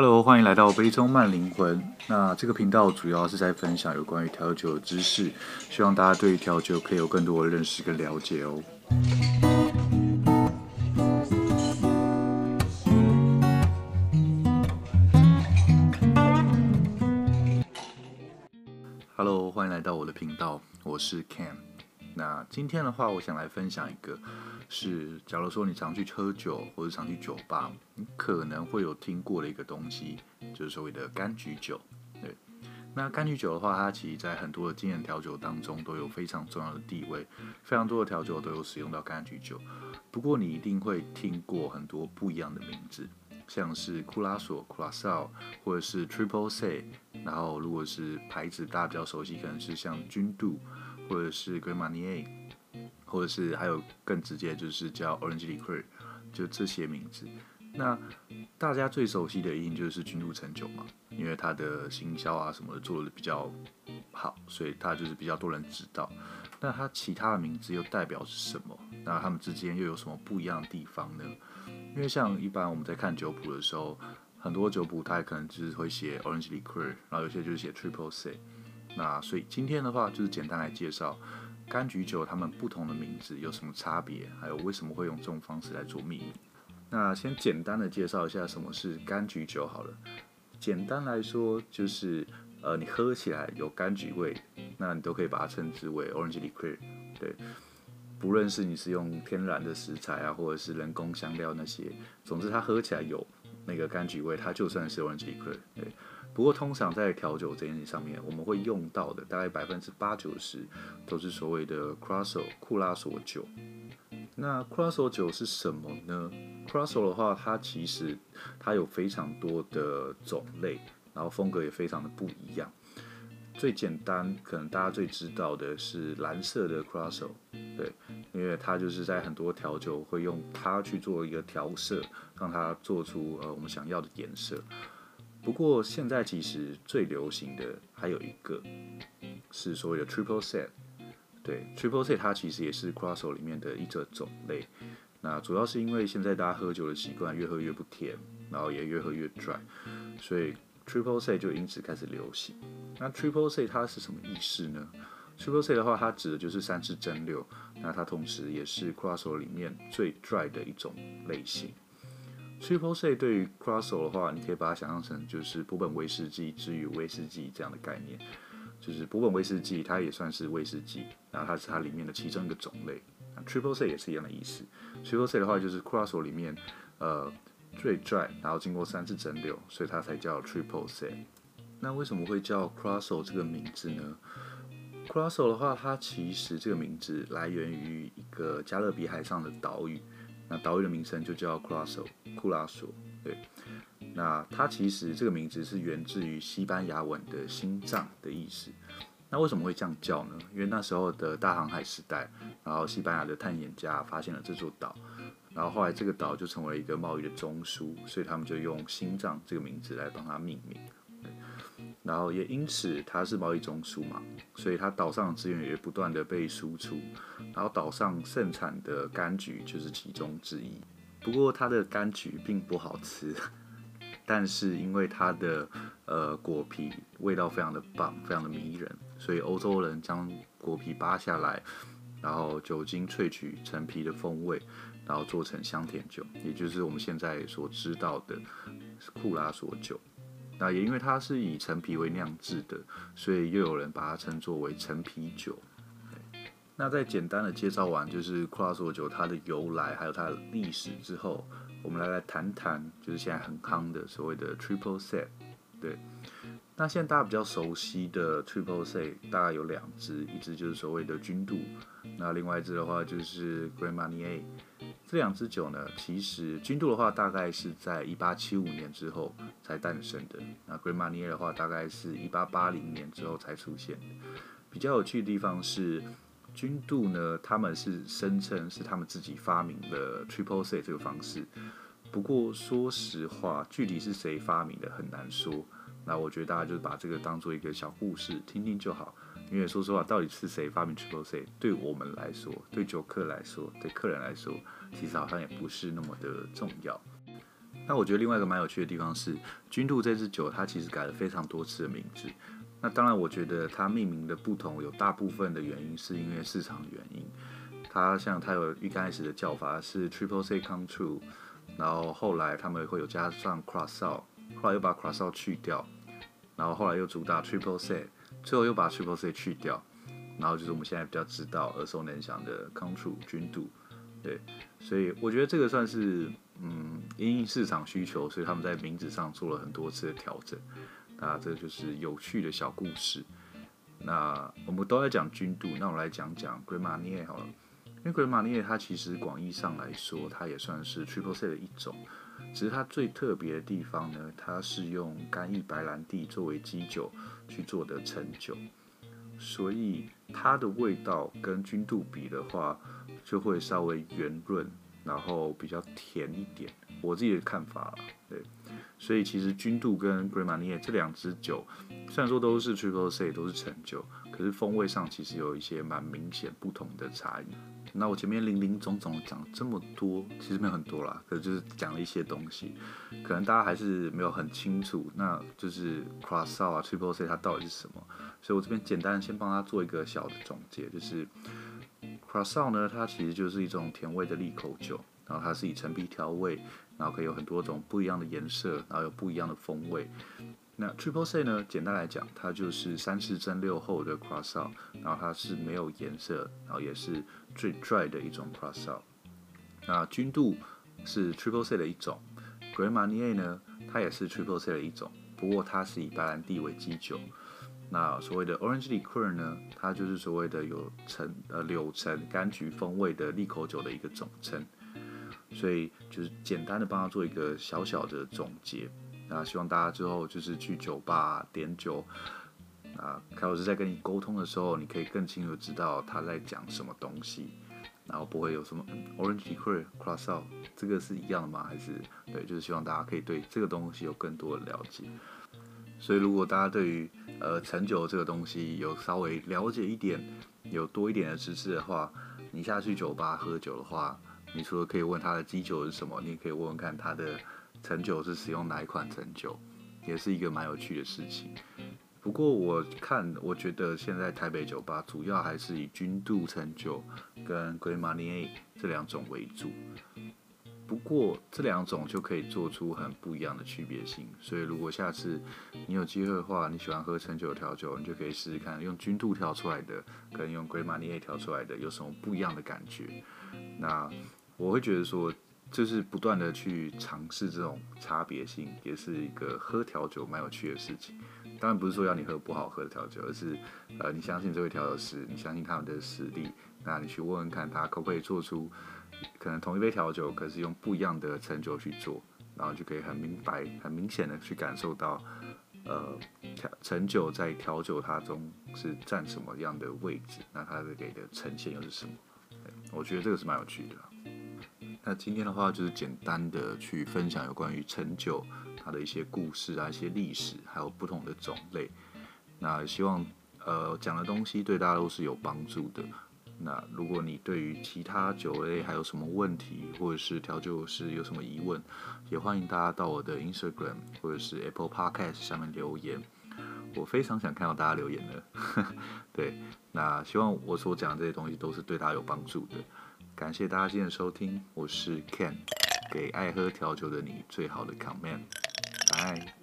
Hello，欢迎来到杯中慢灵魂。那这个频道主要是在分享有关于调酒的知识，希望大家对调酒可以有更多的认识跟了解哦。Hello，欢迎来到我的频道，我是 Cam。那今天的话，我想来分享一个。是，假如说你常去喝酒或者常去酒吧，你可能会有听过的一个东西，就是所谓的柑橘酒。对，那柑橘酒的话，它其实在很多的经典调酒当中都有非常重要的地位，非常多的调酒都有使用到柑橘酒。不过你一定会听过很多不一样的名字，像是库拉索、库拉索，或者是 Triple C，。然后如果是牌子大家比较熟悉，可能是像君度，或者是 Grand Marnier。或者是还有更直接，就是叫 Orange Liqueur，就这些名字。那大家最熟悉的一定就是君度橙酒嘛，因为它的行销啊什么的做的比较好，所以它就是比较多人知道。那它其他的名字又代表是什么？那它们之间又有什么不一样的地方呢？因为像一般我们在看酒谱的时候，很多酒谱它也可能就是会写 Orange Liqueur，然后有些就是写 Triple Sec。那所以今天的话就是简单来介绍。柑橘酒，它们不同的名字有什么差别？还有为什么会用这种方式来做命名？那先简单的介绍一下什么是柑橘酒好了。简单来说，就是呃，你喝起来有柑橘味，那你都可以把它称之为 Orange Liqueur。对，不论是你是用天然的食材啊，或者是人工香料那些，总之它喝起来有那个柑橘味，它就算是 Orange Liqueur。对。不过，通常在调酒这件事上面，我们会用到的大概百分之八九十都是所谓的 c r a s s o 库拉索酒。那库拉索酒是什么呢？库拉索的话，它其实它有非常多的种类，然后风格也非常的不一样。最简单，可能大家最知道的是蓝色的库拉索，对，因为它就是在很多调酒会用它去做一个调色，让它做出呃我们想要的颜色。不过现在其实最流行的还有一个是所谓的 Triple Sec，对，Triple Sec 它其实也是 Curaçao 里面的一种种类。那主要是因为现在大家喝酒的习惯越喝越不甜，然后也越喝越 dry，所以 Triple Sec 就因此开始流行。那 Triple Sec 它是什么意思呢？Triple c 的话，它指的就是三次蒸馏，那它同时也是 Curaçao 里面最 dry 的一种类型。Triple C 对于 Curaçao 的话，你可以把它想象成就是波本威士忌之于威士忌这样的概念，就是波本威士忌它也算是威士忌，然后它是它里面的其中一个种类。Triple C 也是一样的意思。Triple C 的话就是 Curaçao 里面呃最 dry，然后经过三次蒸馏，所以它才叫 Triple C。那为什么会叫 Curaçao 这个名字呢？Curaçao 的话，它其实这个名字来源于一个加勒比海上的岛屿。那岛屿的名称就叫库拉索，库拉索。对，那它其实这个名字是源自于西班牙文的心脏的意思。那为什么会这样叫呢？因为那时候的大航海时代，然后西班牙的探险家发现了这座岛，然后后来这个岛就成为了一个贸易的中枢，所以他们就用心脏这个名字来帮它命名。然后也因此它是贸易中枢嘛，所以它岛上的资源也不断的被输出，然后岛上盛产的柑橘就是其中之一。不过它的柑橘并不好吃，但是因为它的呃果皮味道非常的棒，非常的迷人，所以欧洲人将果皮扒下来，然后酒精萃取陈皮的风味，然后做成香甜酒，也就是我们现在所知道的库拉索酒。那也因为它是以陈皮为酿制的，所以又有人把它称作为陈皮酒。那在简单的介绍完就是库拉索酒它的由来，还有它的历史之后，我们来来谈谈就是现在很夯的所谓的 Triple Sec。对，那现在大家比较熟悉的 Triple C 大概有两支，一支就是所谓的君度，那另外一支的话就是 Grand Marnier。这两支酒呢，其实君度的话大概是在一八七五年之后才诞生的，那 Grand Marnier 的话大概是一八八零年之后才出现的。比较有趣的地方是，君度呢，他们是声称是他们自己发明的 Triple Sec 这个方式。不过说实话，具体是谁发明的很难说。那我觉得大家就把这个当做一个小故事听听就好。因为说实话，到底是谁发明 Triple C，对我们来说，对酒客来说，对客人来说，其实好像也不是那么的重要。那我觉得另外一个蛮有趣的地方是，君度这支酒它其实改了非常多次的名字。那当然，我觉得它命名的不同有大部分的原因是因为市场原因。它像它有一开始的叫法是 Triple C Come True，然后后来他们会有加上 Cross Out，后来又把 Cross Out 去掉，然后后来又主打 Triple C 最后又把 Triple C 去掉，然后就是我们现在比较知道耳熟能详的 Control 君度。对，所以我觉得这个算是嗯因应市场需求，所以他们在名字上做了很多次的调整。那这就是有趣的小故事。那我们都在讲君度，那我们来讲讲 Grand Marnier 好了。因为 GRAN MA NIER 它其实广义上来说，它也算是 Triple C 的一种，只是它最特别的地方呢，它是用干邑白兰地作为基酒去做的陈酒，所以它的味道跟君度比的话，就会稍微圆润，然后比较甜一点。我自己的看法啦，对。所以其实君度跟 g r a m a n i e 这两支酒，虽然说都是 Triple C，都是陈酒，可是风味上其实有一些蛮明显不同的差异。那我前面林林总总讲这么多，其实没有很多啦，可就是讲了一些东西，可能大家还是没有很清楚，那就是 Curaçao 啊 Triple C 它到底是什么。所以我这边简单先帮他做一个小的总结，就是 Curaçao 呢，它其实就是一种甜味的利口酒，然后它是以陈皮调味。然后可以有很多种不一样的颜色，然后有不一样的风味。那 Triple C 呢？简单来讲，它就是三次蒸馏后的 Curaçao，然后它是没有颜色，然后也是最 dry 的一种 Curaçao。那君度是 Triple C 的一种，Grand Marnier 呢，它也是 Triple Sec 的一种，不过它是以白兰地为基酒。那所谓的 Orange Liqueur 呢，它就是所谓的有橙呃柳橙柑橘风味的利口酒的一个总称。所以就是简单的帮他做一个小小的总结，那希望大家之后就是去酒吧点酒，啊，凯老师在跟你沟通的时候，你可以更清楚知道他在讲什么东西，然后不会有什么 Orange Liqueur Curaçao 这个是一样的吗？还是对，就是希望大家可以对这个东西有更多的了解。所以如果大家对于呃陈酒这个东西有稍微了解一点，有多一点的知识的话，你下去酒吧喝酒的话。你除了可以问他的基酒是什么，你也可以问问看他的陈酒是使用哪一款陈酒，也是一个蛮有趣的事情。不过我看，我觉得现在台北酒吧主要还是以君度陈酒跟 Grand Marnier 这两种为主。不过这两种就可以做出很不一样的区别性。所以如果下次你有机会的话，你喜欢喝陈酒调酒，你就可以试试看用君度调出来的跟用 Grand Marnier 调出来的有什么不一样的感觉。那我会觉得说，就是不断的去尝试这种差别性，也是一个喝调酒蛮有趣的事情。当然不是说要你喝不好喝的调酒，而是呃，你相信这位调酒师，你相信他们的实力，那你去问问看他可不可以做出可能同一杯调酒，可是用不一样的陈酒去做，然后就可以很明白、很明显的去感受到，呃，调陈酒在调酒它中是占什么样的位置，那它的给的呈现又是什么？我觉得这个是蛮有趣的。那今天的话就是简单的去分享有关于陈酒它的一些故事啊、一些历史，还有不同的种类。那希望呃讲的东西对大家都是有帮助的。那如果你对于其他酒类还有什么问题，或者是调酒师有什么疑问，也欢迎大家到我的 Instagram 或者是 Apple Podcast 下面留言。我非常想看到大家留言的。对，那希望我所讲的这些东西都是对大家有帮助的。感谢大家今天的收听，我是 Ken，给爱喝调酒的你最好的 comment，拜。